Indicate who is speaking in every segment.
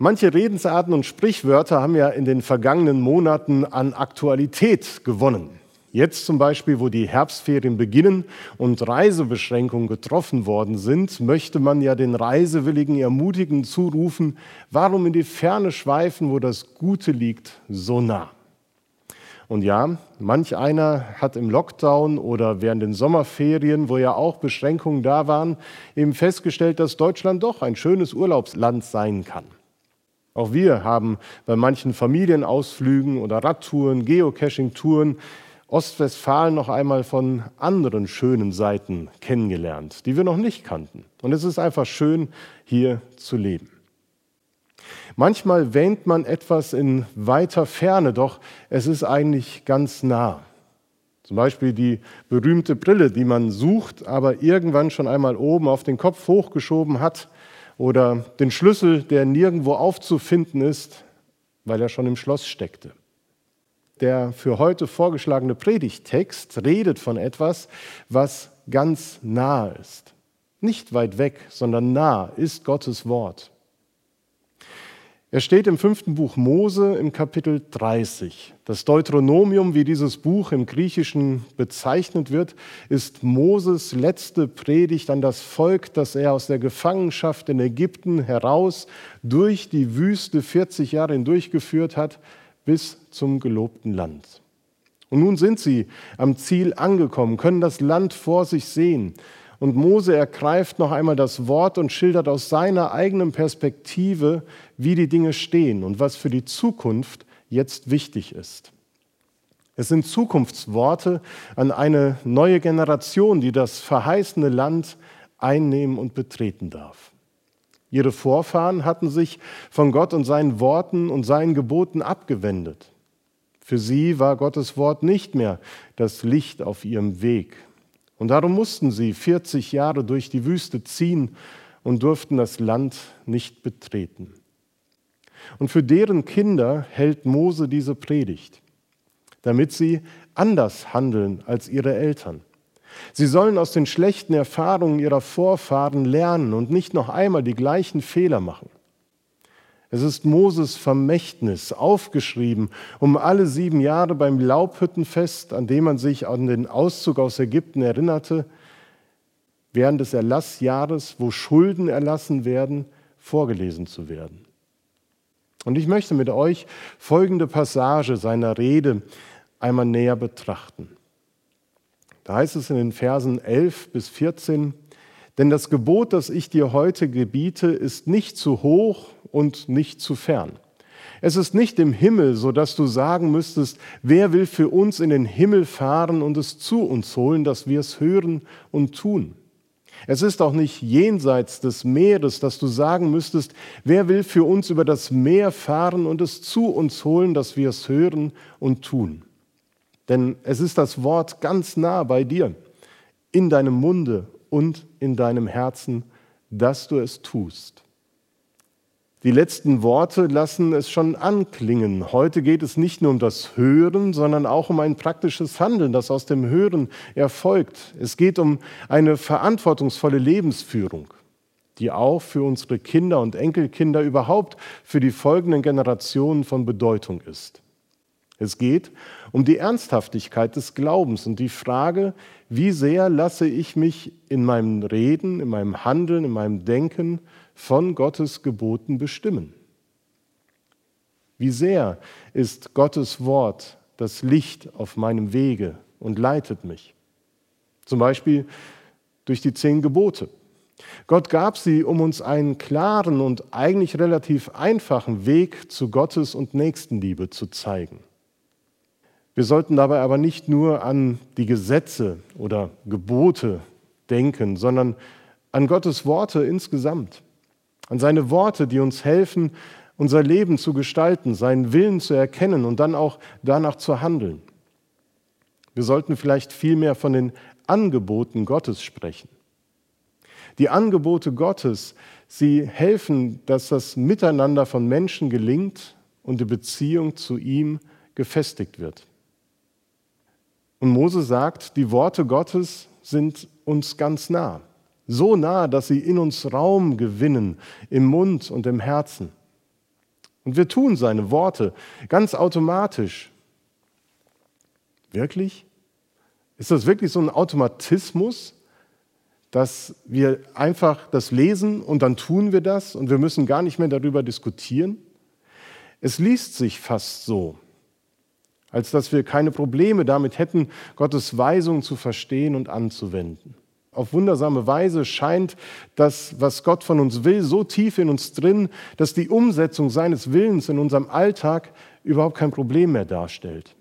Speaker 1: Manche Redensarten und Sprichwörter haben ja in den vergangenen Monaten an Aktualität gewonnen. Jetzt zum Beispiel, wo die Herbstferien beginnen und Reisebeschränkungen getroffen worden sind, möchte man ja den Reisewilligen ermutigen zurufen, warum in die Ferne schweifen, wo das Gute liegt, so nah. Und ja, manch einer hat im Lockdown oder während den Sommerferien, wo ja auch Beschränkungen da waren, eben festgestellt, dass Deutschland doch ein schönes Urlaubsland sein kann. Auch wir haben bei manchen Familienausflügen oder Radtouren, Geocaching-Touren Ostwestfalen noch einmal von anderen schönen Seiten kennengelernt, die wir noch nicht kannten. Und es ist einfach schön, hier zu leben. Manchmal wähnt man etwas in weiter Ferne, doch es ist eigentlich ganz nah. Zum Beispiel die berühmte Brille, die man sucht, aber irgendwann schon einmal oben auf den Kopf hochgeschoben hat, oder den Schlüssel, der nirgendwo aufzufinden ist, weil er schon im Schloss steckte. Der für heute vorgeschlagene Predigttext redet von etwas, was ganz nah ist. Nicht weit weg, sondern nah ist Gottes Wort. Er steht im fünften Buch Mose im Kapitel 30. Das Deuteronomium, wie dieses Buch im Griechischen bezeichnet wird, ist Moses letzte Predigt an das Volk, das er aus der Gefangenschaft in Ägypten heraus durch die Wüste 40 Jahre hindurchgeführt hat, bis zum gelobten Land. Und nun sind sie am Ziel angekommen, können das Land vor sich sehen. Und Mose ergreift noch einmal das Wort und schildert aus seiner eigenen Perspektive, wie die Dinge stehen und was für die Zukunft jetzt wichtig ist. Es sind Zukunftsworte an eine neue Generation, die das verheißene Land einnehmen und betreten darf. Ihre Vorfahren hatten sich von Gott und seinen Worten und seinen Geboten abgewendet. Für sie war Gottes Wort nicht mehr das Licht auf ihrem Weg. Und darum mussten sie 40 Jahre durch die Wüste ziehen und durften das Land nicht betreten. Und für deren Kinder hält Mose diese Predigt, damit sie anders handeln als ihre Eltern. Sie sollen aus den schlechten Erfahrungen ihrer Vorfahren lernen und nicht noch einmal die gleichen Fehler machen. Es ist Moses Vermächtnis, aufgeschrieben, um alle sieben Jahre beim Laubhüttenfest, an dem man sich an den Auszug aus Ägypten erinnerte, während des Erlassjahres, wo Schulden erlassen werden, vorgelesen zu werden. Und ich möchte mit euch folgende Passage seiner Rede einmal näher betrachten. Da heißt es in den Versen 11 bis 14, denn das Gebot, das ich dir heute gebiete, ist nicht zu hoch und nicht zu fern. Es ist nicht im Himmel, so dass du sagen müsstest, wer will für uns in den Himmel fahren und es zu uns holen, dass wir es hören und tun. Es ist auch nicht jenseits des Meeres, dass du sagen müsstest, wer will für uns über das Meer fahren und es zu uns holen, dass wir es hören und tun. Denn es ist das Wort ganz nah bei dir, in deinem Munde und in deinem Herzen, dass du es tust. Die letzten Worte lassen es schon anklingen. Heute geht es nicht nur um das Hören, sondern auch um ein praktisches Handeln, das aus dem Hören erfolgt. Es geht um eine verantwortungsvolle Lebensführung, die auch für unsere Kinder und Enkelkinder überhaupt für die folgenden Generationen von Bedeutung ist. Es geht um die Ernsthaftigkeit des Glaubens und die Frage, wie sehr lasse ich mich in meinem Reden, in meinem Handeln, in meinem Denken von Gottes Geboten bestimmen. Wie sehr ist Gottes Wort das Licht auf meinem Wege und leitet mich? Zum Beispiel durch die zehn Gebote. Gott gab sie, um uns einen klaren und eigentlich relativ einfachen Weg zu Gottes und Nächstenliebe zu zeigen. Wir sollten dabei aber nicht nur an die Gesetze oder Gebote denken, sondern an Gottes Worte insgesamt an seine Worte, die uns helfen, unser Leben zu gestalten, seinen Willen zu erkennen und dann auch danach zu handeln. Wir sollten vielleicht vielmehr von den Angeboten Gottes sprechen. Die Angebote Gottes, sie helfen, dass das Miteinander von Menschen gelingt und die Beziehung zu ihm gefestigt wird. Und Mose sagt, die Worte Gottes sind uns ganz nah so nah, dass sie in uns Raum gewinnen, im Mund und im Herzen. Und wir tun seine Worte ganz automatisch. Wirklich? Ist das wirklich so ein Automatismus, dass wir einfach das lesen und dann tun wir das und wir müssen gar nicht mehr darüber diskutieren? Es liest sich fast so, als dass wir keine Probleme damit hätten, Gottes Weisungen zu verstehen und anzuwenden. Auf wundersame Weise scheint das, was Gott von uns will, so tief in uns drin, dass die Umsetzung seines Willens in unserem Alltag überhaupt kein Problem mehr darstellt.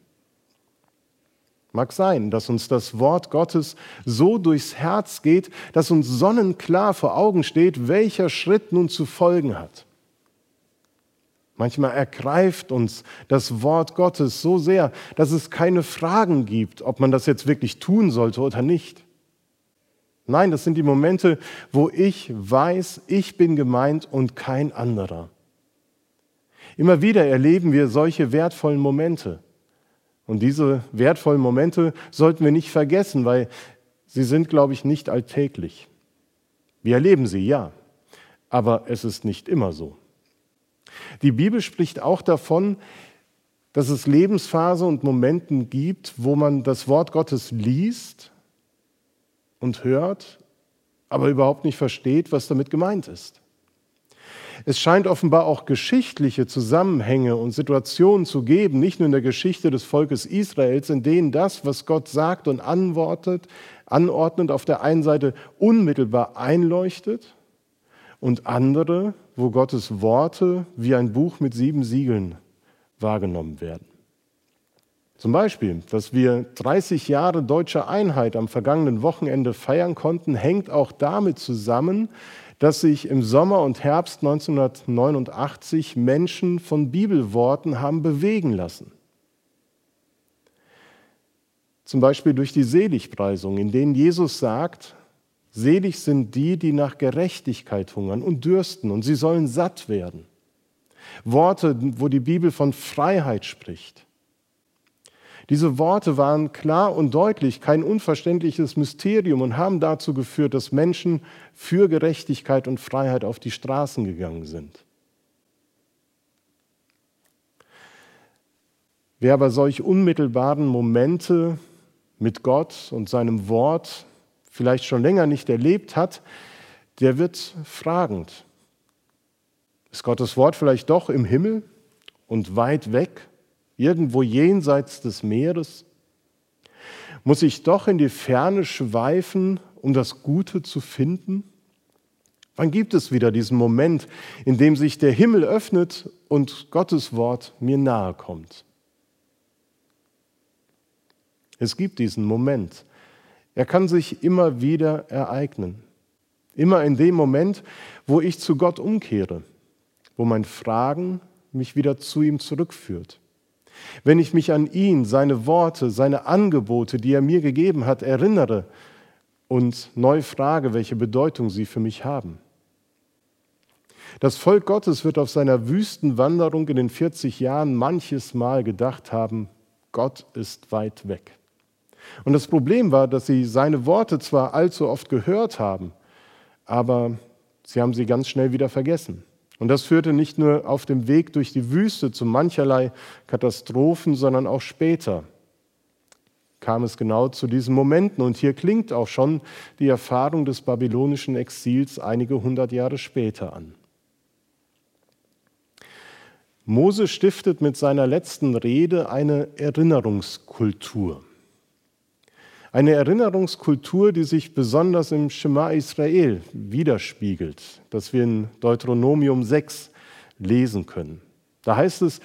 Speaker 1: Mag sein, dass uns das Wort Gottes so durchs Herz geht, dass uns sonnenklar vor Augen steht, welcher Schritt nun zu folgen hat. Manchmal ergreift uns das Wort Gottes so sehr, dass es keine Fragen gibt, ob man das jetzt wirklich tun sollte oder nicht. Nein, das sind die Momente, wo ich weiß, ich bin gemeint und kein anderer. Immer wieder erleben wir solche wertvollen Momente. Und diese wertvollen Momente sollten wir nicht vergessen, weil sie sind, glaube ich, nicht alltäglich. Wir erleben sie, ja, aber es ist nicht immer so. Die Bibel spricht auch davon, dass es Lebensphasen und Momenten gibt, wo man das Wort Gottes liest und hört, aber überhaupt nicht versteht, was damit gemeint ist. Es scheint offenbar auch geschichtliche Zusammenhänge und Situationen zu geben, nicht nur in der Geschichte des Volkes Israels, in denen das, was Gott sagt und antwortet, anordnet, auf der einen Seite unmittelbar einleuchtet und andere, wo Gottes Worte wie ein Buch mit sieben Siegeln wahrgenommen werden. Zum Beispiel, dass wir 30 Jahre deutsche Einheit am vergangenen Wochenende feiern konnten, hängt auch damit zusammen, dass sich im Sommer und Herbst 1989 Menschen von Bibelworten haben bewegen lassen. Zum Beispiel durch die Seligpreisung, in denen Jesus sagt, selig sind die, die nach Gerechtigkeit hungern und dürsten, und sie sollen satt werden. Worte, wo die Bibel von Freiheit spricht. Diese Worte waren klar und deutlich, kein unverständliches Mysterium und haben dazu geführt, dass Menschen für Gerechtigkeit und Freiheit auf die Straßen gegangen sind. Wer aber solch unmittelbaren Momente mit Gott und seinem Wort vielleicht schon länger nicht erlebt hat, der wird fragend. Ist Gottes Wort vielleicht doch im Himmel und weit weg? irgendwo jenseits des Meeres? Muss ich doch in die Ferne schweifen, um das Gute zu finden? Wann gibt es wieder diesen Moment, in dem sich der Himmel öffnet und Gottes Wort mir nahe kommt? Es gibt diesen Moment. Er kann sich immer wieder ereignen. Immer in dem Moment, wo ich zu Gott umkehre, wo mein Fragen mich wieder zu ihm zurückführt. Wenn ich mich an ihn, seine Worte, seine Angebote, die er mir gegeben hat, erinnere und neu frage, welche Bedeutung sie für mich haben. Das Volk Gottes wird auf seiner Wüstenwanderung in den 40 Jahren manches Mal gedacht haben, Gott ist weit weg. Und das Problem war, dass sie seine Worte zwar allzu oft gehört haben, aber sie haben sie ganz schnell wieder vergessen. Und das führte nicht nur auf dem Weg durch die Wüste zu mancherlei Katastrophen, sondern auch später kam es genau zu diesen Momenten. Und hier klingt auch schon die Erfahrung des babylonischen Exils einige hundert Jahre später an. Mose stiftet mit seiner letzten Rede eine Erinnerungskultur. Eine Erinnerungskultur, die sich besonders im Shema Israel widerspiegelt, das wir in Deuteronomium 6 lesen können. Da heißt es,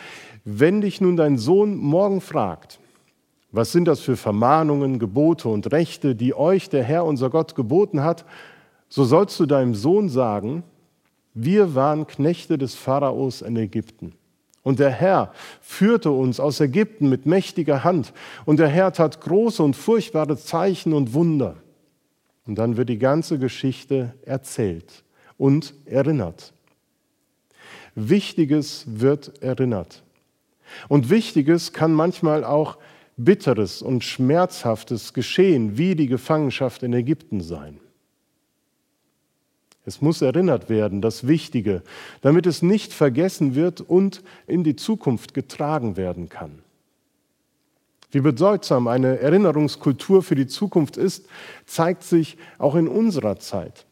Speaker 1: wenn dich nun dein Sohn morgen fragt, was sind das für Vermahnungen, Gebote und Rechte, die euch der Herr unser Gott geboten hat, so sollst du deinem Sohn sagen, wir waren Knechte des Pharaos in Ägypten. Und der Herr führte uns aus Ägypten mit mächtiger Hand. Und der Herr tat große und furchtbare Zeichen und Wunder. Und dann wird die ganze Geschichte erzählt und erinnert. Wichtiges wird erinnert. Und Wichtiges kann manchmal auch Bitteres und Schmerzhaftes geschehen, wie die Gefangenschaft in Ägypten sein. Es muss erinnert werden, das Wichtige, damit es nicht vergessen wird und in die Zukunft getragen werden kann. Wie bedeutsam eine Erinnerungskultur für die Zukunft ist, zeigt sich auch in unserer Zeit.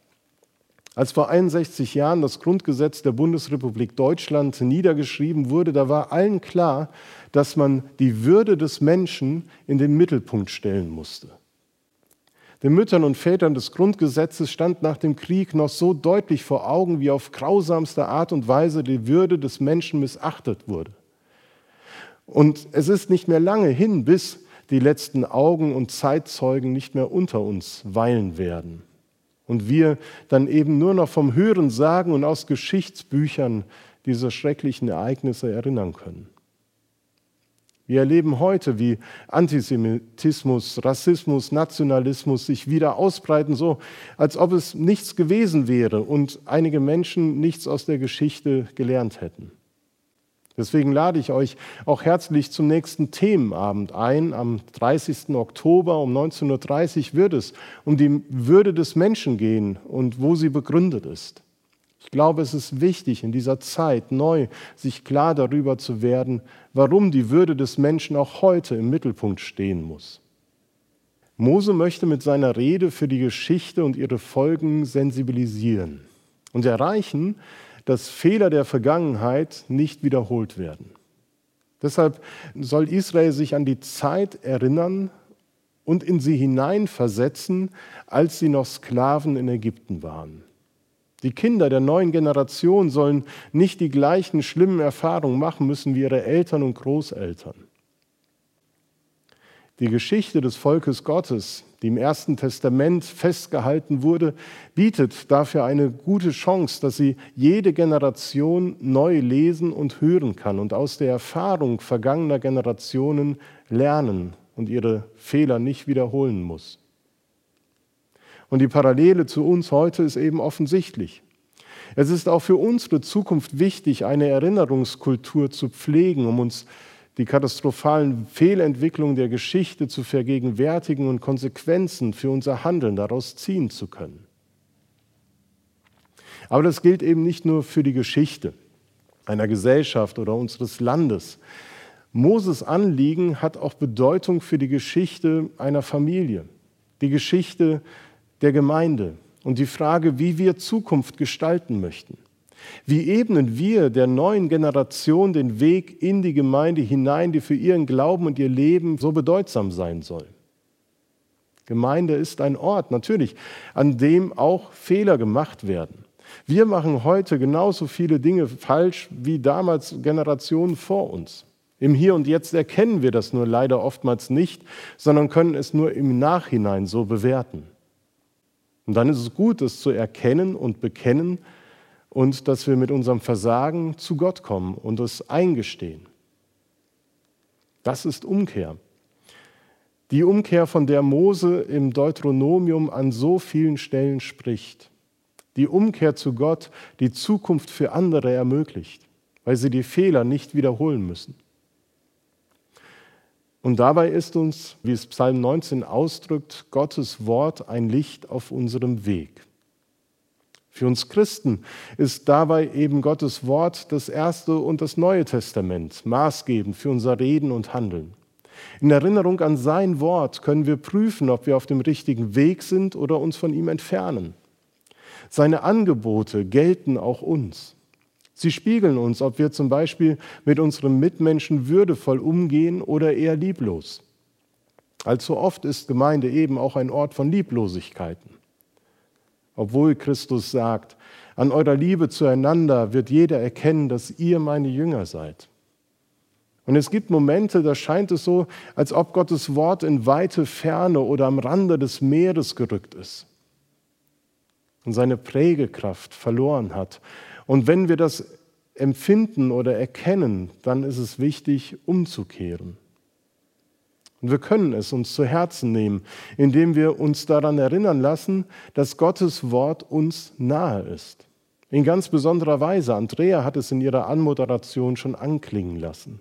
Speaker 1: Als vor 61 Jahren das Grundgesetz der Bundesrepublik Deutschland niedergeschrieben wurde, da war allen klar, dass man die Würde des Menschen in den Mittelpunkt stellen musste. Den Müttern und Vätern des Grundgesetzes stand nach dem Krieg noch so deutlich vor Augen, wie auf grausamste Art und Weise die Würde des Menschen missachtet wurde. Und es ist nicht mehr lange hin, bis die letzten Augen und Zeitzeugen nicht mehr unter uns weilen werden. Und wir dann eben nur noch vom Hören sagen und aus Geschichtsbüchern diese schrecklichen Ereignisse erinnern können. Wir erleben heute, wie Antisemitismus, Rassismus, Nationalismus sich wieder ausbreiten, so als ob es nichts gewesen wäre und einige Menschen nichts aus der Geschichte gelernt hätten. Deswegen lade ich euch auch herzlich zum nächsten Themenabend ein. Am 30. Oktober um 19.30 Uhr wird es um die Würde des Menschen gehen und wo sie begründet ist. Ich glaube, es ist wichtig, in dieser Zeit neu sich klar darüber zu werden, warum die Würde des Menschen auch heute im Mittelpunkt stehen muss. Mose möchte mit seiner Rede für die Geschichte und ihre Folgen sensibilisieren und erreichen, dass Fehler der Vergangenheit nicht wiederholt werden. Deshalb soll Israel sich an die Zeit erinnern und in sie hineinversetzen, als sie noch Sklaven in Ägypten waren. Die Kinder der neuen Generation sollen nicht die gleichen schlimmen Erfahrungen machen müssen wie ihre Eltern und Großeltern. Die Geschichte des Volkes Gottes, die im Ersten Testament festgehalten wurde, bietet dafür eine gute Chance, dass sie jede Generation neu lesen und hören kann und aus der Erfahrung vergangener Generationen lernen und ihre Fehler nicht wiederholen muss. Und die Parallele zu uns heute ist eben offensichtlich. Es ist auch für unsere Zukunft wichtig, eine Erinnerungskultur zu pflegen, um uns die katastrophalen Fehlentwicklungen der Geschichte zu vergegenwärtigen und Konsequenzen für unser Handeln daraus ziehen zu können. Aber das gilt eben nicht nur für die Geschichte einer Gesellschaft oder unseres Landes. Moses Anliegen hat auch Bedeutung für die Geschichte einer Familie, die Geschichte der Gemeinde und die Frage, wie wir Zukunft gestalten möchten. Wie ebnen wir der neuen Generation den Weg in die Gemeinde hinein, die für ihren Glauben und ihr Leben so bedeutsam sein soll? Gemeinde ist ein Ort, natürlich, an dem auch Fehler gemacht werden. Wir machen heute genauso viele Dinge falsch wie damals Generationen vor uns. Im Hier und Jetzt erkennen wir das nur leider oftmals nicht, sondern können es nur im Nachhinein so bewerten. Und dann ist es gut, das zu erkennen und bekennen und dass wir mit unserem Versagen zu Gott kommen und es eingestehen. Das ist Umkehr. Die Umkehr, von der Mose im Deuteronomium an so vielen Stellen spricht. Die Umkehr zu Gott, die Zukunft für andere ermöglicht, weil sie die Fehler nicht wiederholen müssen. Und dabei ist uns, wie es Psalm 19 ausdrückt, Gottes Wort ein Licht auf unserem Weg. Für uns Christen ist dabei eben Gottes Wort das Erste und das Neue Testament maßgebend für unser Reden und Handeln. In Erinnerung an sein Wort können wir prüfen, ob wir auf dem richtigen Weg sind oder uns von ihm entfernen. Seine Angebote gelten auch uns. Sie spiegeln uns, ob wir zum Beispiel mit unseren Mitmenschen würdevoll umgehen oder eher lieblos. Allzu oft ist Gemeinde eben auch ein Ort von Lieblosigkeiten obwohl Christus sagt, an eurer Liebe zueinander wird jeder erkennen, dass ihr meine Jünger seid. Und es gibt Momente, da scheint es so, als ob Gottes Wort in weite Ferne oder am Rande des Meeres gerückt ist und seine Prägekraft verloren hat. Und wenn wir das empfinden oder erkennen, dann ist es wichtig, umzukehren. Und wir können es uns zu Herzen nehmen, indem wir uns daran erinnern lassen, dass Gottes Wort uns nahe ist. In ganz besonderer Weise. Andrea hat es in ihrer Anmoderation schon anklingen lassen.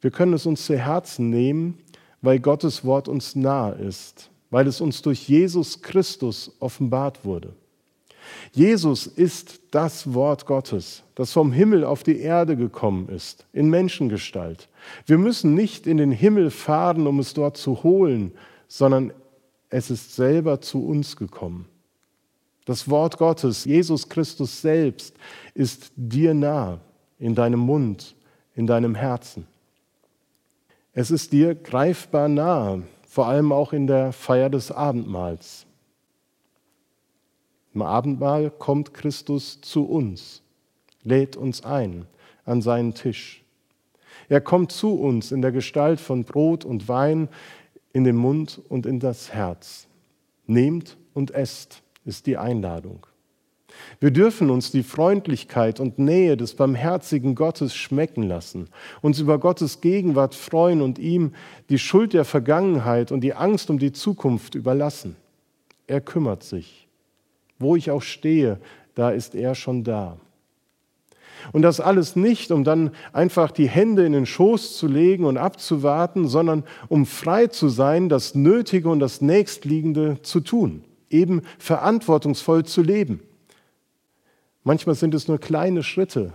Speaker 1: Wir können es uns zu Herzen nehmen, weil Gottes Wort uns nahe ist, weil es uns durch Jesus Christus offenbart wurde. Jesus ist das Wort Gottes, das vom Himmel auf die Erde gekommen ist, in Menschengestalt. Wir müssen nicht in den Himmel fahren, um es dort zu holen, sondern es ist selber zu uns gekommen. Das Wort Gottes, Jesus Christus selbst, ist dir nah, in deinem Mund, in deinem Herzen. Es ist dir greifbar nah, vor allem auch in der Feier des Abendmahls. Im Abendmahl kommt Christus zu uns, lädt uns ein an seinen Tisch. Er kommt zu uns in der Gestalt von Brot und Wein in den Mund und in das Herz. Nehmt und esst ist die Einladung. Wir dürfen uns die Freundlichkeit und Nähe des barmherzigen Gottes schmecken lassen, uns über Gottes Gegenwart freuen und ihm die Schuld der Vergangenheit und die Angst um die Zukunft überlassen. Er kümmert sich. Wo ich auch stehe, da ist er schon da. Und das alles nicht, um dann einfach die Hände in den Schoß zu legen und abzuwarten, sondern um frei zu sein, das Nötige und das Nächstliegende zu tun, eben verantwortungsvoll zu leben. Manchmal sind es nur kleine Schritte,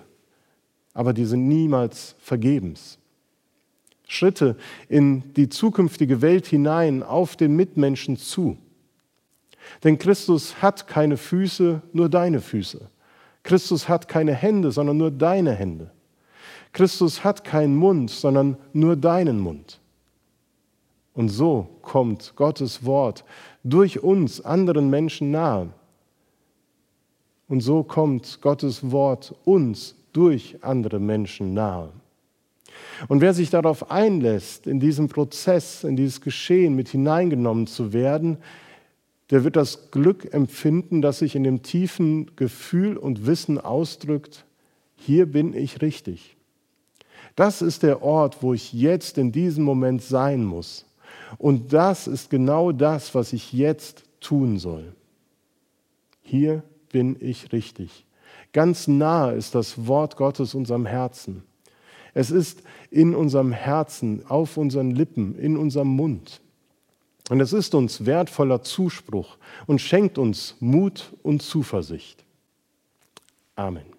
Speaker 1: aber die sind niemals vergebens. Schritte in die zukünftige Welt hinein, auf den Mitmenschen zu. Denn Christus hat keine Füße, nur deine Füße. Christus hat keine Hände, sondern nur deine Hände. Christus hat keinen Mund, sondern nur deinen Mund. Und so kommt Gottes Wort durch uns anderen Menschen nahe. Und so kommt Gottes Wort uns durch andere Menschen nahe. Und wer sich darauf einlässt, in diesem Prozess, in dieses Geschehen mit hineingenommen zu werden, der wird das Glück empfinden, das sich in dem tiefen Gefühl und Wissen ausdrückt, hier bin ich richtig. Das ist der Ort, wo ich jetzt in diesem Moment sein muss. Und das ist genau das, was ich jetzt tun soll. Hier bin ich richtig. Ganz nahe ist das Wort Gottes unserem Herzen. Es ist in unserem Herzen, auf unseren Lippen, in unserem Mund. Und es ist uns wertvoller Zuspruch und schenkt uns Mut und Zuversicht. Amen.